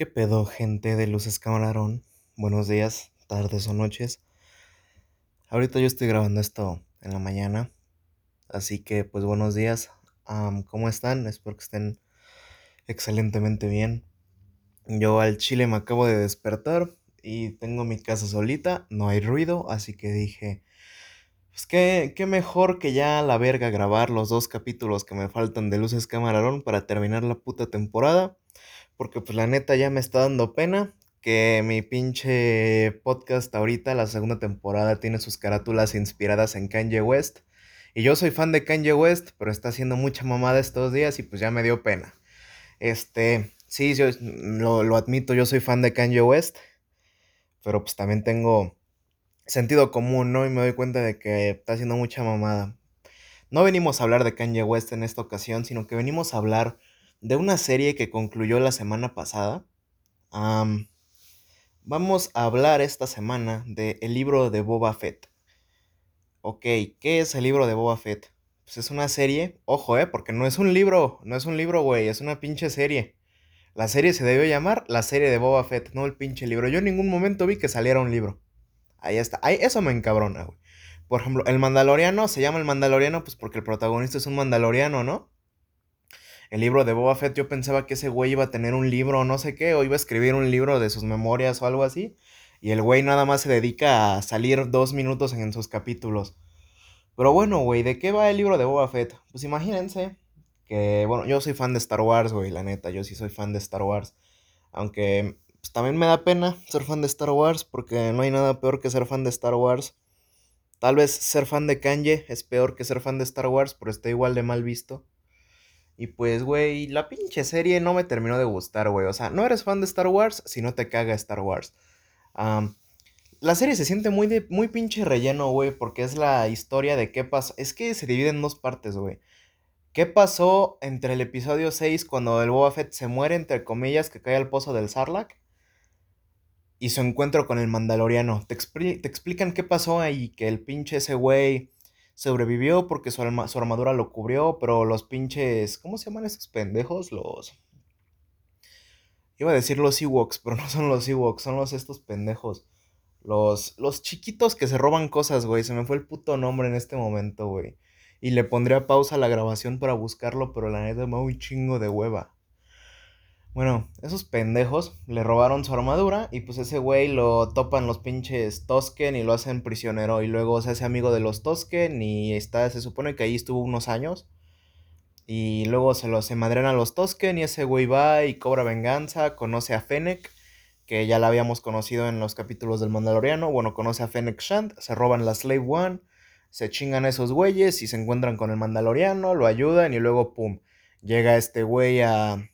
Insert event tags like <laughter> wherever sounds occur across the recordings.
¿Qué pedo, gente de Luces Camarón? Buenos días, tardes o noches. Ahorita yo estoy grabando esto en la mañana, así que pues buenos días. ¿Cómo están? Espero que estén excelentemente bien. Yo al chile me acabo de despertar y tengo mi casa solita, no hay ruido, así que dije, pues qué, qué mejor que ya a la verga grabar los dos capítulos que me faltan de Luces Camarón para terminar la puta temporada. Porque pues la neta ya me está dando pena que mi pinche podcast ahorita, la segunda temporada, tiene sus carátulas inspiradas en Kanye West. Y yo soy fan de Kanye West, pero está haciendo mucha mamada estos días y pues ya me dio pena. Este, sí, yo lo, lo admito, yo soy fan de Kanye West, pero pues también tengo sentido común, ¿no? Y me doy cuenta de que está haciendo mucha mamada. No venimos a hablar de Kanye West en esta ocasión, sino que venimos a hablar de una serie que concluyó la semana pasada. vamos a hablar esta semana del el libro de Boba Fett. Ok, ¿qué es el libro de Boba Fett? Pues es una serie, ojo, eh, porque no es un libro, no es un libro, güey, es una pinche serie. La serie se debió llamar la serie de Boba Fett, no el pinche libro. Yo en ningún momento vi que saliera un libro. Ahí está, ahí, eso me encabrona, güey. Por ejemplo, el Mandaloriano se llama el Mandaloriano, pues porque el protagonista es un Mandaloriano, ¿no? El libro de Boba Fett, yo pensaba que ese güey iba a tener un libro no sé qué, o iba a escribir un libro de sus memorias o algo así. Y el güey nada más se dedica a salir dos minutos en sus capítulos. Pero bueno, güey, ¿de qué va el libro de Boba Fett? Pues imagínense que, bueno, yo soy fan de Star Wars, güey, la neta, yo sí soy fan de Star Wars. Aunque pues, también me da pena ser fan de Star Wars, porque no hay nada peor que ser fan de Star Wars. Tal vez ser fan de Kanye es peor que ser fan de Star Wars, pero está igual de mal visto. Y pues, güey, la pinche serie no me terminó de gustar, güey. O sea, no eres fan de Star Wars si no te caga Star Wars. la serie se siente muy, de, muy pinche relleno, güey, porque es la historia de qué pasó. Es que se divide en dos partes, güey. ¿Qué pasó entre el episodio 6 cuando el Boba Fett se muere, entre comillas, que cae al pozo del Sarlacc? Y su encuentro con el Mandaloriano. Te, te explican qué pasó ahí, que el pinche ese güey sobrevivió porque su, armadura lo cubrió, pero los pinches, ¿cómo se llaman esos pendejos? Los... Iba a decir los Ewoks, pero <laughs> no son los Ewoks, son los estos pendejos. Los, los chiquitos que se roban cosas, güey. Se me fue el puto nombre en este momento, güey. Y le pondría pausa a la grabación para buscarlo, pero la neta me da un chingo de hueva. Bueno, esos pendejos le robaron su armadura y pues ese güey lo topan los pinches Tosken y lo hacen prisionero. Y luego se hace amigo de los Tosken y está, se supone que ahí estuvo unos años. Y luego se lo se madrean a los Tosken y ese güey va y cobra venganza, conoce a Fennec, que ya la habíamos conocido en los capítulos del Mandaloriano, bueno, conoce a Fennec Shand, se roban la Slave One, se chingan a esos güeyes y se encuentran con el Mandaloriano, lo ayudan y luego pum, llega este güey a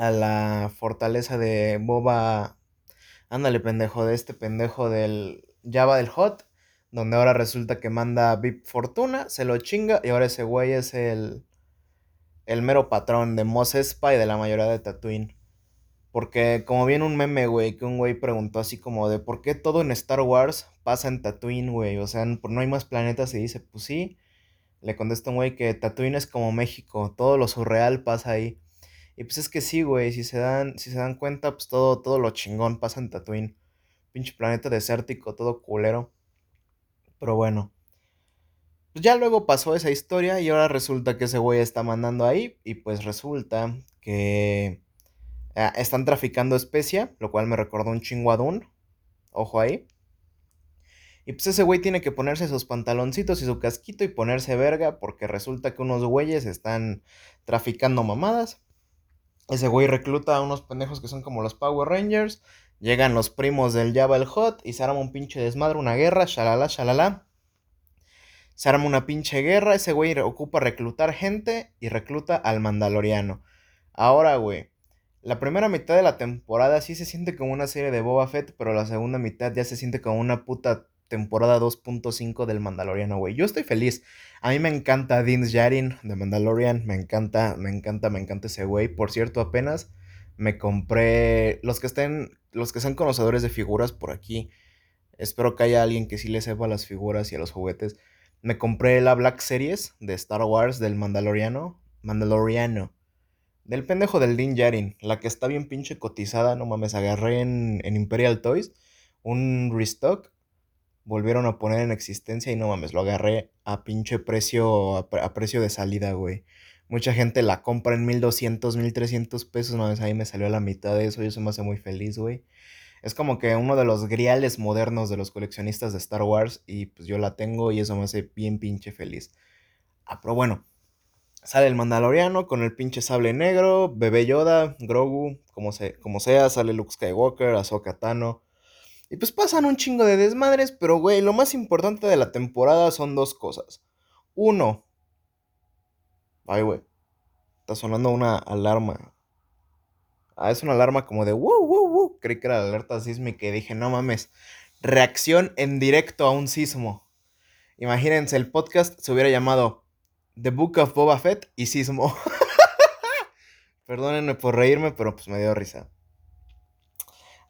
a la fortaleza de Boba. Ándale, pendejo, de este pendejo del Java del Hot. Donde ahora resulta que manda VIP Fortuna, se lo chinga. Y ahora ese güey es el. El mero patrón de Mos Espa y de la mayoría de Tatooine. Porque como viene un meme, güey, que un güey preguntó así como de por qué todo en Star Wars pasa en Tatooine, güey. O sea, no hay más planetas y dice, pues sí. Le contesta un güey que Tatooine es como México, todo lo surreal pasa ahí. Y pues es que sí, güey, si se dan, si se dan cuenta, pues todo, todo lo chingón pasa en Tatooine. Pinche planeta desértico, todo culero. Pero bueno. Pues ya luego pasó esa historia y ahora resulta que ese güey está mandando ahí y pues resulta que ah, están traficando especia, lo cual me recordó un chingo Ojo ahí. Y pues ese güey tiene que ponerse sus pantaloncitos y su casquito y ponerse verga porque resulta que unos güeyes están traficando mamadas. Ese güey recluta a unos pendejos que son como los Power Rangers. Llegan los primos del Java el Hot y se arma un pinche desmadre, una guerra, shalala, shalala. Se arma una pinche guerra, ese güey ocupa reclutar gente y recluta al Mandaloriano. Ahora, güey, la primera mitad de la temporada sí se siente como una serie de Boba Fett, pero la segunda mitad ya se siente como una puta temporada 2.5 del Mandaloriano, güey. Yo estoy feliz. A mí me encanta Din Djarin de Mandalorian. Me encanta, me encanta, me encanta ese güey. Por cierto, apenas me compré. Los que estén. Los que sean conocedores de figuras por aquí. Espero que haya alguien que sí le sepa las figuras y a los juguetes. Me compré la Black Series de Star Wars del Mandaloriano. Mandaloriano. Del pendejo del Din Yarin. La que está bien pinche cotizada. No mames, agarré en Imperial Toys un restock. Volvieron a poner en existencia y no mames, lo agarré a pinche precio, a, precio de salida, güey. Mucha gente la compra en 1200, 1300 pesos. Mames, ahí me salió la mitad de eso y eso me hace muy feliz, güey. Es como que uno de los griales modernos de los coleccionistas de Star Wars y pues yo la tengo y eso me hace bien pinche feliz. Ah, pero bueno, sale el Mandaloriano con el pinche sable negro, bebé Yoda, Grogu, como, como sea, sale Luke Skywalker, Ahsoka Tano. Y pues pasan un chingo de desmadres, pero güey, lo más importante de la temporada son dos cosas. Uno. Ay, güey. Está sonando una alarma. Ah, es una alarma como de wow, wow, wow. Creí que era la alerta sísmica y dije, no mames. Reacción en directo a un sismo. Imagínense, el podcast se hubiera llamado The Book of Boba Fett y sismo. <laughs> Perdónenme por reírme, pero pues me dio risa.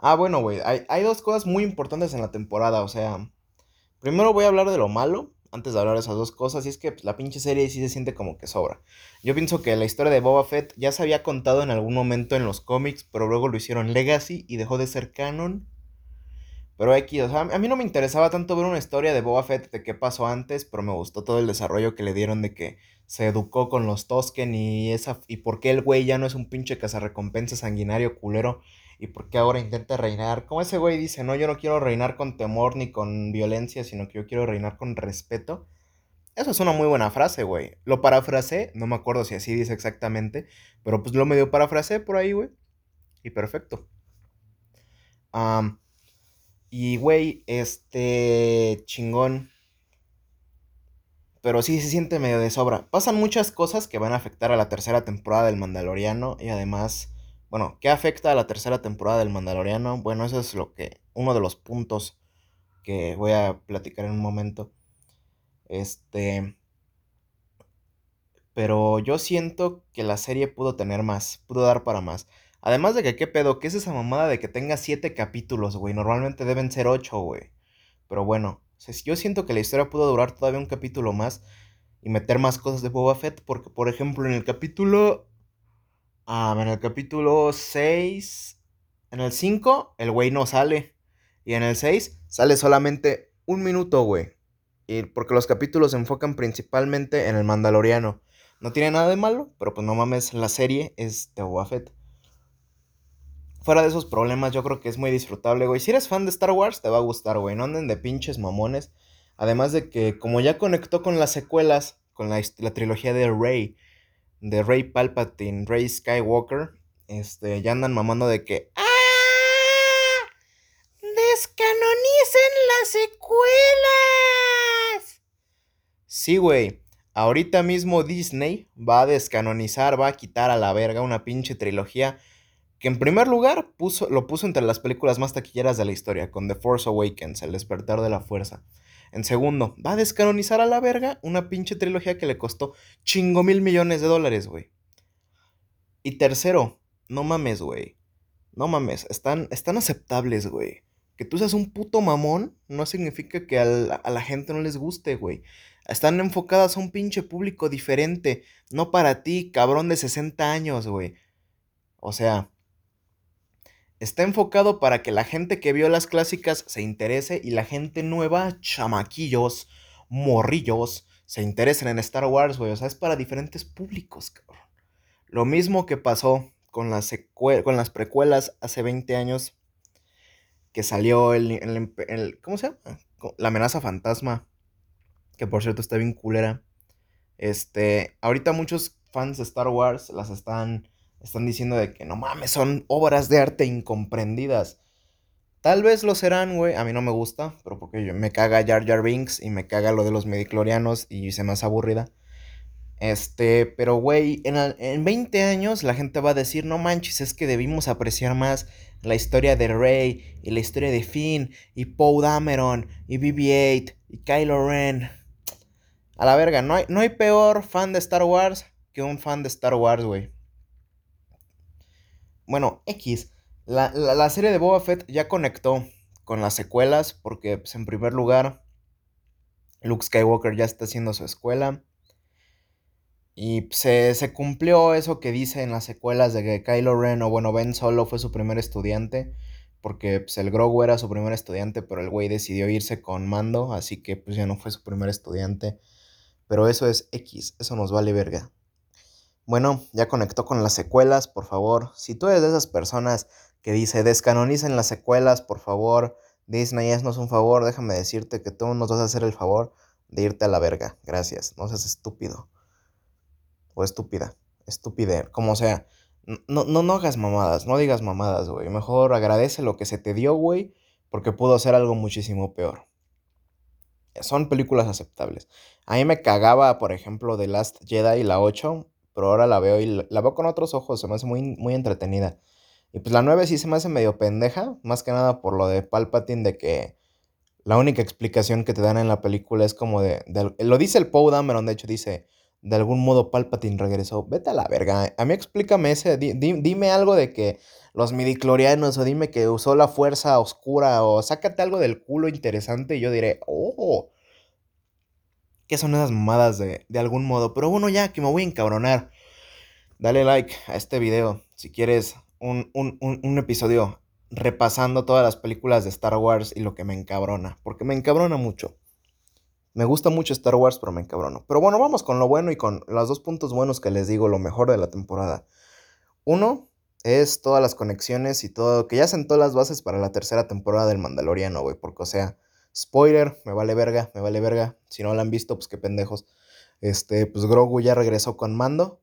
Ah, bueno, güey. Hay, dos cosas muy importantes en la temporada. O sea, primero voy a hablar de lo malo antes de hablar de esas dos cosas, y es que pues, la pinche serie sí se siente como que sobra. Yo pienso que la historia de Boba Fett ya se había contado en algún momento en los cómics, pero luego lo hicieron Legacy y dejó de ser canon. Pero aquí, o sea, a mí no me interesaba tanto ver una historia de Boba Fett de qué pasó antes, pero me gustó todo el desarrollo que le dieron de que se educó con los Tosken y esa y por qué el güey ya no es un pinche cazarrecompensa sanguinario culero y por qué ahora intenta reinar. Como ese güey dice, no, yo no quiero reinar con temor ni con violencia, sino que yo quiero reinar con respeto. Eso es una muy buena frase, güey. Lo parafrasé, no me acuerdo si así dice exactamente, pero pues lo medio parafrasé por ahí, güey. Y perfecto. y, güey, este chingón. Pero sí se siente medio de sobra. Pasan muchas cosas que van a afectar a la tercera temporada del Mandaloriano y además bueno, ¿qué afecta a la tercera temporada del Mandaloriano? Bueno, eso es lo que. uno de los puntos que voy a platicar en un momento. Este. Pero yo siento que la serie pudo tener más, pudo dar para más. Además de que, ¿qué pedo? ¿Qué es esa mamada de que tenga siete capítulos, güey? Normalmente deben ser ocho, güey. Pero bueno, yo siento que la historia pudo durar todavía un capítulo más y meter más cosas de Boba Fett, porque, por ejemplo, en el capítulo Ah, en el capítulo 6. En el 5, el güey no sale. Y en el 6, sale solamente un minuto, güey. Y porque los capítulos se enfocan principalmente en el Mandaloriano. No tiene nada de malo, pero pues no mames, la serie es de Boba Fett. Fuera de esos problemas, yo creo que es muy disfrutable, güey. Si eres fan de Star Wars, te va a gustar, güey. No anden de pinches mamones. Además de que, como ya conectó con las secuelas, con la, la trilogía de Rey de Rey Palpatine, Rey Skywalker, este, ya andan mamando de que ¡Ah! ¡Descanonicen las secuelas! Sí, güey. Ahorita mismo Disney va a descanonizar, va a quitar a la verga una pinche trilogía que en primer lugar puso, lo puso entre las películas más taquilleras de la historia, con The Force Awakens, El despertar de la fuerza. En segundo, va a descanonizar a la verga una pinche trilogía que le costó chingo mil millones de dólares, güey. Y tercero, no mames, güey. No mames, están, están aceptables, güey. Que tú seas un puto mamón no significa que a a la gente no les guste, güey. Están enfocadas a un pinche público diferente. No para ti, cabrón de 60 años, güey. O sea, Está enfocado para que la gente que vio las clásicas se interese y la gente nueva, chamaquillos, morrillos, se interesen en Star Wars, güey. O sea, es para diferentes públicos, cabrón. Lo mismo que pasó con las, con las precuelas hace 20 años, que salió el, el, ¿Cómo se llama? La amenaza fantasma, que por cierto está bien culera. Este, ahorita muchos fans de Star Wars las están están diciendo de que no mames, son obras de arte incomprendidas. Tal vez lo serán, güey. A mí no me gusta, pero porque yo, me caga Jar Jar Binks y me caga lo de los mediclorianos y se me hace aburrida. Este, pero güey, en, en 20 años la gente va a decir, no manches, es que debimos apreciar más la historia de Rey y la historia de Finn y Poe Dameron y BB-8 y Kylo Ren. A la verga, no hay, no hay peor fan de Star Wars que un fan de Star Wars, güey. Bueno, X. La, serie de Boba Fett ya conectó con las secuelas porque, pues, en primer lugar, Luke Skywalker ya está haciendo su escuela. Y se, se cumplió eso que dice en las secuelas de que Kylo Ren, o bueno, Ben Solo fue su primer estudiante, porque pues, el Grogu era su primer estudiante, pero el güey decidió irse con Mando, así que pues ya no fue su primer estudiante. Pero eso es X, eso nos vale verga. Bueno, ya conectó con las secuelas, por favor. Si tú eres de esas personas que dice descanonicen las secuelas, por favor, Disney, haznos un favor, déjame decirte que tú nos vas a hacer el favor de irte a la verga. Gracias, no seas estúpido. O estúpida, estúpide, como sea. No, no, no hagas mamadas, no digas mamadas, güey. Mejor agradece lo que se te dio, güey, porque pudo ser algo muchísimo peor. Son películas aceptables. A mí me cagaba, por ejemplo, The Last Jedi, la 8, pero ahora la veo y la veo con otros ojos, se me hace muy, muy entretenida. Y pues la 9 sí se me hace medio pendeja, más que nada por lo de Palpatine, de que la única explicación que te dan en la película es como de... lo dice el Poe Dameron, de hecho dice, de algún modo Palpatine regresó. Vete a la verga. A mí explícame ese, dime algo de que los midiclorianos o dime que usó la fuerza oscura o sácate algo del culo interesante y yo diré, oh, ¿qué son esas mamadas de, de algún modo? Pero bueno, ya que me voy a encabronar. Dale like a este video si quieres un, un, un, episodio repasando todas las películas de Star Wars y lo que me encabrona, porque me encabrona mucho. Me gusta mucho Star Wars, pero me encabrono. Pero bueno, vamos con lo bueno y con los dos puntos buenos que les digo, lo mejor de la temporada. Uno es todas las conexiones y todo, que ya sentó las bases para la tercera temporada del Mandaloriano, güey, porque o sea, spoiler, me vale verga, me vale verga. Si no la han visto, pues qué pendejos. Este, pues Grogu ya regresó con Mando.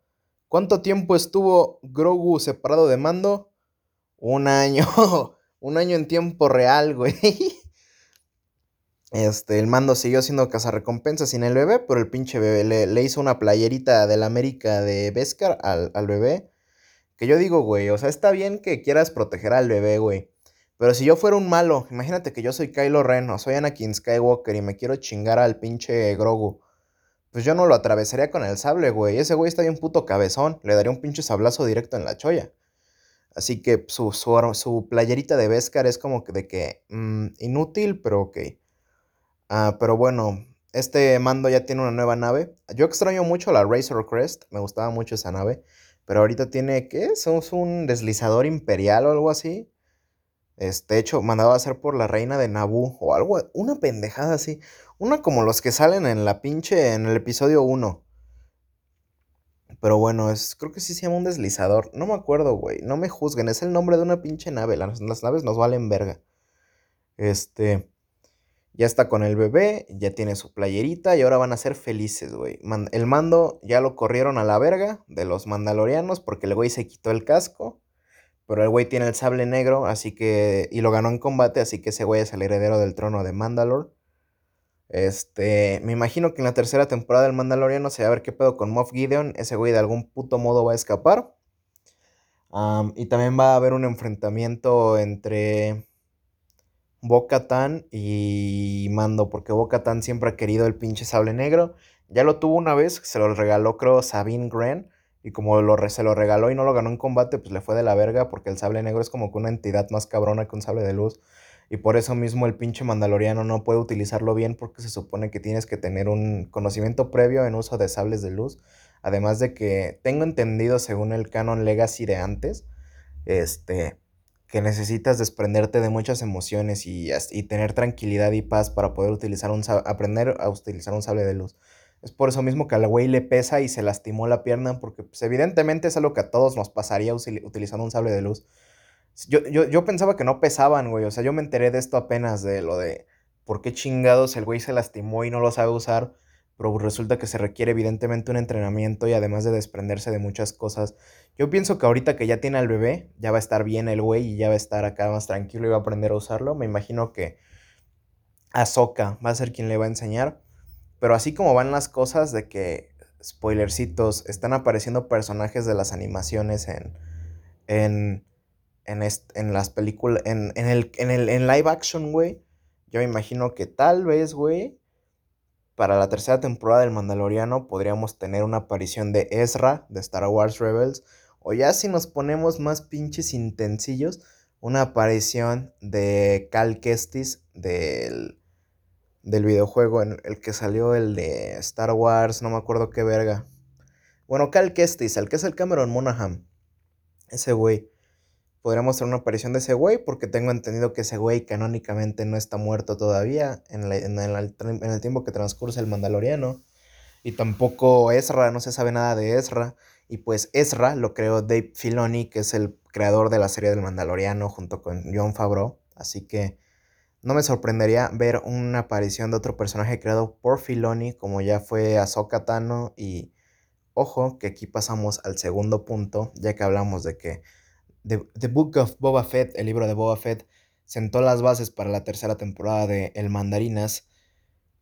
¿Cuánto tiempo estuvo Grogu separado de Mando? Un año. <laughs> Un año en tiempo real, güey. <laughs> Este, el mando siguió siendo cazarrecompensas sin el bebé, pero el pinche bebé le, hizo una playerita del América de Beskar al, al, bebé. Que yo digo, güey, o sea, está bien que quieras proteger al bebé, güey. Pero si yo fuera un malo, imagínate que yo soy Kylo Ren o soy Anakin Skywalker y me quiero chingar al pinche Grogu pues yo no lo atravesaría con el sable, güey. Ese güey está bien puto cabezón. Le daría un pinche sablazo directo en la cholla. Así que su, su, playerita de Beskar es como de que mm, inútil, pero ok. Ah, pero bueno, este mando ya tiene una nueva nave. Yo extraño mucho la Razor Crest. Me gustaba mucho esa nave. Pero ahorita tiene, ¿qué? Es un deslizador imperial o algo así. Este hecho, mandado a hacer por la reina de Naboo o algo, una pendejada así. Una como los que salen en la pinche, en el episodio 1. Pero bueno, es, creo que sí se llama un deslizador. No me acuerdo, güey. No me juzguen. Es el nombre de una pinche nave. Las, las naves nos valen verga. Este. Ya está con el bebé. Ya tiene su playerita. Y ahora van a ser felices, güey. el mando ya lo corrieron a la verga de los mandalorianos. Porque el güey se quitó el casco. Pero el güey tiene el sable negro. Así que. Y lo ganó en combate. Así que ese güey es el heredero del trono de Mandalore. Este, me imagino que en la tercera temporada del Mandaloriano se va a ver qué pedo con Moff Gideon. Ese güey de algún puto modo va a escapar. y también va a haber un enfrentamiento entre Bo-Katan y Mando, porque Bo-Katan siempre ha querido el pinche sable negro. Ya lo tuvo una vez, se lo regaló creo Sabine Gren. Y como lo, se lo regaló y no lo ganó en combate, pues le fue de la verga, porque el sable negro es como que una entidad más cabrona que un sable de luz. Y por eso mismo el pinche mandaloriano no puede utilizarlo bien porque se supone que tienes que tener un conocimiento previo en uso de sables de luz. Además de que tengo entendido según el canon legacy de antes, este, que necesitas desprenderte de muchas emociones y, y tener tranquilidad y paz para poder utilizar un aprender a utilizar un sable de luz. Es por eso mismo que al güey le pesa y se lastimó la pierna porque pues, evidentemente es algo que a todos nos pasaría utilizando un sable de luz. Yo, yo, pensaba que no pesaban, güey. O sea, yo me enteré de esto apenas, de lo de por qué chingados el güey se lastimó y no lo sabe usar. Pero resulta que se requiere evidentemente un entrenamiento y además de desprenderse de muchas cosas. Yo pienso que ahorita que ya tiene al bebé, ya va a estar bien el güey y ya va a estar acá más tranquilo y va a aprender a usarlo. Me imagino que Ahsoka va a ser quien le va a enseñar. Pero así como van las cosas de que, spoilercitos, están apareciendo personajes de las animaciones en, en en, en las películas, en, el, en el en live action, güey, yo me imagino que tal vez, güey, para la tercera temporada del Mandaloriano podríamos tener una aparición de Ezra de Star Wars Rebels. O ya si nos ponemos más pinches intensillos, una aparición de Cal Kestis del, del videojuego en el que salió el de Star Wars, no me acuerdo qué verga. Bueno, Cal Kestis, el que es el Cameron Monaghan. Ese güey. Podríamos tener una aparición de ese güey porque tengo entendido que ese güey canónicamente no está muerto todavía en, en, el tiempo que transcurre el Mandaloriano. Y tampoco Ezra, no se sabe nada de Ezra. Y pues Ezra lo creó Dave Filoni, que es el creador de la serie del Mandaloriano junto con John Favreau. Así que no me sorprendería ver una aparición de otro personaje creado por Filoni, como ya fue Ahsoka Tano. Y ojo, que aquí pasamos al segundo punto, ya que hablamos de que The, Book of Boba Fett, el libro de Boba Fett, sentó las bases para la tercera temporada de El Mandarinas.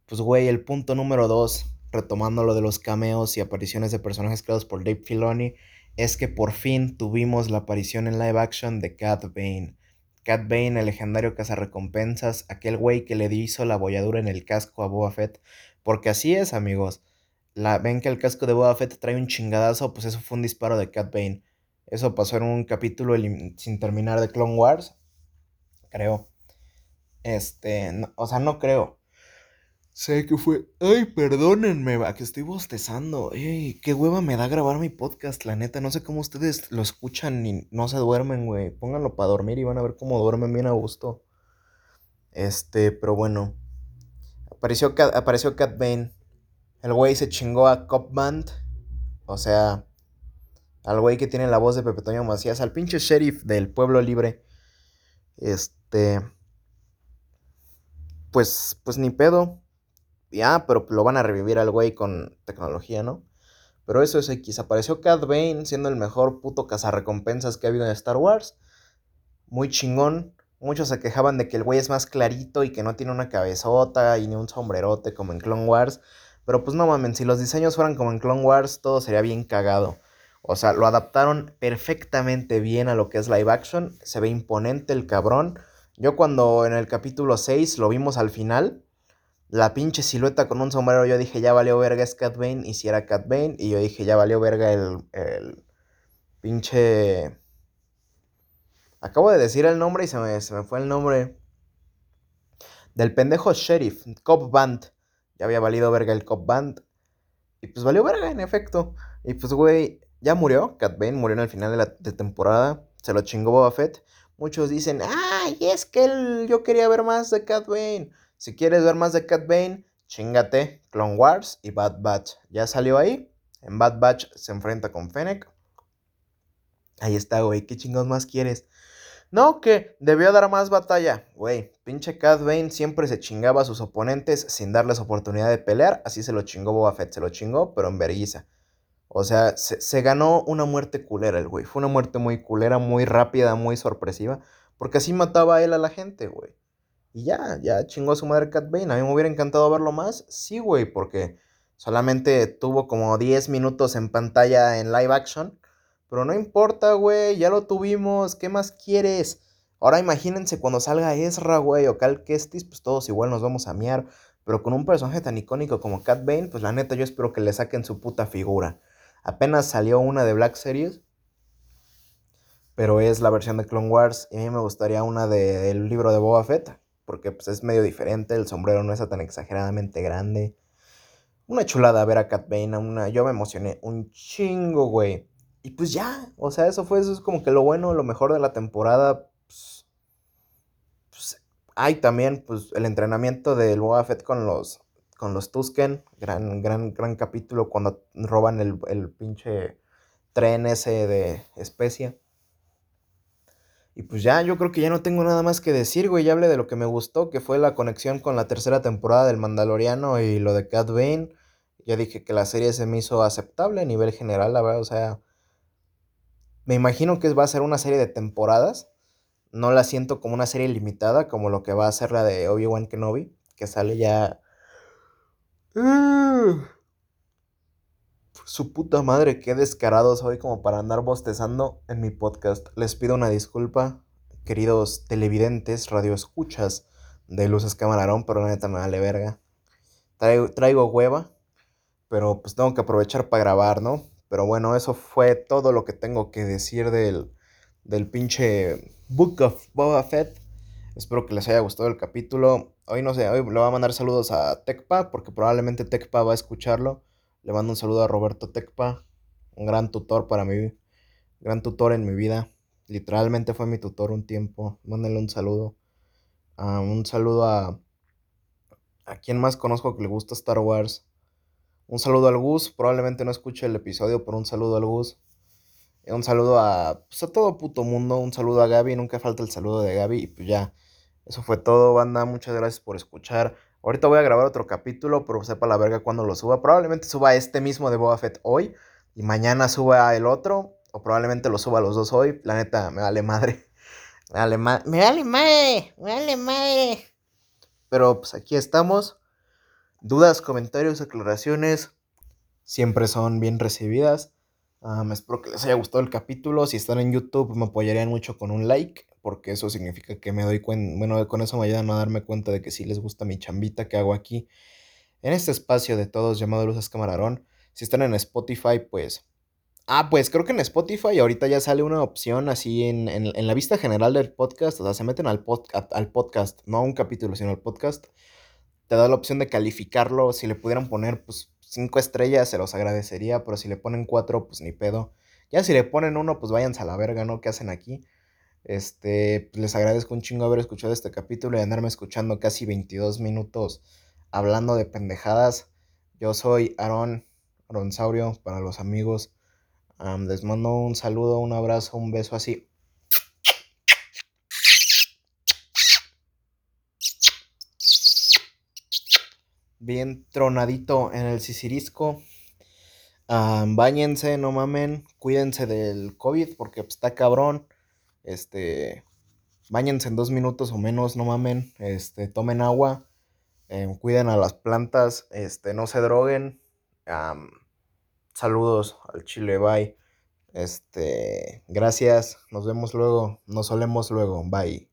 Pues, güey, el punto número dos, retomando lo de los cameos y apariciones de personajes creados por Dave Filoni, es que por fin tuvimos la aparición en live action de Cat Bane. Cat Bane, el legendario cazarrecompensas, aquel güey que le hizo la bolladura en el casco a Boba Fett. Porque así es, amigos. La, ven que el casco de Boba Fett trae un chingadazo, pues eso fue un disparo de Cat Bane. Eso pasó en un capítulo sin terminar de Clone Wars. Creo. Este, o sea, no creo. Sé que fue. Ay, perdónenme, va, que estoy bostezando. Ey, qué hueva me da grabar mi podcast, la neta. No sé cómo ustedes lo escuchan y no se duermen, güey. Pónganlo para dormir y van a ver cómo duermen bien a gusto. Este, pero bueno. Apareció Cat, apareció Cat Bane. El güey se chingó a Cop Band. O sea, al güey que tiene la voz de Pepe Toño Macías. Al pinche sheriff del pueblo libre. Este. Pues, pues ni pedo ya, pero lo van a revivir al güey con tecnología, ¿no? Pero eso es X. Apareció Cad Bane siendo el mejor puto cazarrecompensas que ha habido en Star Wars. Muy chingón. Muchos se quejaban de que el güey es más clarito y que no tiene una cabezota y ni un sombrerote como en Clone Wars. Pero pues no mamen, si los diseños fueran como en Clone Wars, todo sería bien cagado. O sea, lo adaptaron perfectamente bien a lo que es live action. Se ve imponente el cabrón. Yo cuando en el capítulo 6 lo vimos al final, la pinche silueta con un sombrero, yo dije, ya valió verga es Cat Bane, y si era Cat Bane, y yo dije, ya valió verga el, el pinche... Acabo de decir el nombre y se me, se me fue el nombre del pendejo sheriff, Cop Band. Ya había valido verga el Cop Band. Y pues valió verga, en efecto. Y pues, güey, ya murió. Cat Bane murió en el final de la temporada. Se lo chingó Boba Fett. Muchos dicen, ay, es que yo quería ver más de Cat Bane. Si quieres ver más de Cat Bane, chingate Clone Wars y Bad Batch. Ya salió ahí. En Bad Batch se enfrenta con Fennec. Ahí está, güey. ¿Qué chingados más quieres? No, que debió dar más batalla. Güey, pinche Cat Bane siempre se chingaba a sus oponentes sin darles oportunidad de pelear. Así se lo chingó Boba Fett. Se lo chingó, pero en vergüenza. O sea, se, se, ganó una muerte culera el güey. Fue una muerte muy culera, muy rápida, muy sorpresiva. Porque así mataba a él a la gente, güey. Y ya, ya chingó a su madre Cat Bane. A mí me hubiera encantado verlo más. Sí, güey, porque solamente tuvo como 10 minutos en pantalla en live action. Pero no importa, güey, ya lo tuvimos. ¿Qué más quieres? Ahora imagínense cuando salga Ezra, güey, o Cal Kestis, pues todos igual nos vamos a miar. Pero con un personaje tan icónico como Cat Bane, pues la neta yo espero que le saquen su puta figura. Apenas salió una de Black Series. Pero es la versión de Clone Wars. Y a mí me gustaría una del libro de Boba Fett porque pues, es medio diferente, el sombrero no está tan exageradamente grande. Una chulada ver a Cat una, yo me emocioné un chingo, güey. Y pues ya, o sea, eso fue, eso es como que lo bueno, lo mejor de la temporada. Pues, pues hay también, pues, el entrenamiento del Boba con los, con los Tusken. Gran, gran, gran capítulo cuando roban el, el pinche tren ese de especia. Y pues ya, yo creo que ya no tengo nada más que decir, güey. Ya hablé de lo que me gustó, que fue la conexión con la tercera temporada del Mandaloriano y lo de Cat Bane. Ya dije que la serie se me hizo aceptable a nivel general, la verdad. O sea, me imagino que va a ser una serie de temporadas. No la siento como una serie limitada, como lo que va a ser la de Obi-Wan Kenobi, que sale ya. Su puta madre, qué descarado soy como para andar bostezando en mi podcast. Les pido una disculpa, queridos televidentes, radioescuchas de Luces Camarón, pero la neta me vale verga. Traigo, traigo hueva, pero pues tengo que aprovechar para grabar, ¿no? Pero bueno, eso fue todo lo que tengo que decir del, del pinche Book of Boba Fett. Espero que les haya gustado el capítulo. Hoy no sé, hoy le voy a mandar saludos a Tecpa, porque probablemente Tecpa va a escucharlo. Le mando un saludo a Roberto Tecpa. un gran tutor para mí, gran tutor en mi vida. Literalmente fue mi tutor un tiempo. Mándale un saludo. Ah, un saludo a, a quien más conozco que le gusta Star Wars. Un saludo al Gus. Probablemente no escuche el episodio, pero un saludo al Gus. Un saludo a, pues, a todo puto mundo. Un saludo a Gaby. Nunca falta el saludo de Gaby. Y pues ya. Eso fue todo, banda. Muchas gracias por escuchar. Ahorita voy a grabar otro capítulo, pero sepa la verga cuando lo suba. Probablemente suba este mismo de Boba Fett hoy. Y mañana suba el otro. O probablemente lo suba los dos hoy. La neta, me vale madre. <laughs> Me vale, ma me vale madre. Me vale madre. Pero pues aquí estamos. Dudas, comentarios, aclaraciones. Siempre son bien recibidas. Um, espero que les haya gustado el capítulo. Si están en YouTube, me apoyarían mucho con un like. Porque eso significa que me doy cuenta. Bueno, con eso me ayudan a darme cuenta de que sí les gusta mi chambita que hago aquí. En este espacio de todos llamado Luces Camarón. Si están en Spotify, pues Ah, pues creo que en Spotify ahorita ya sale una opción así en, en, la vista general del podcast, o sea, se meten al, al podcast, no a un capítulo, sino al podcast, te da la opción de calificarlo, si le pudieran poner pues cinco estrellas se los agradecería, pero si le ponen cuatro pues ni pedo. Ya si le ponen uno pues váyanse a la verga, ¿no? ¿Qué hacen aquí? Este, pues, les agradezco un chingo haber escuchado este capítulo y andarme escuchando casi 22 minutos hablando de pendejadas. Yo soy Aaron, Saurio, para los amigos les mando un saludo, un abrazo, un beso así. Bien tronadito en el sisirisco. báñense, no mamen. Cuídense del COVID porque pues, está cabrón. Este. Báñense en dos minutos o menos, no mamen. Este, tomen agua. Em, cuiden a las plantas. Este, no se droguen. Saludos al Chile, bye. Este, gracias, nos vemos luego, nos solemos luego, bye.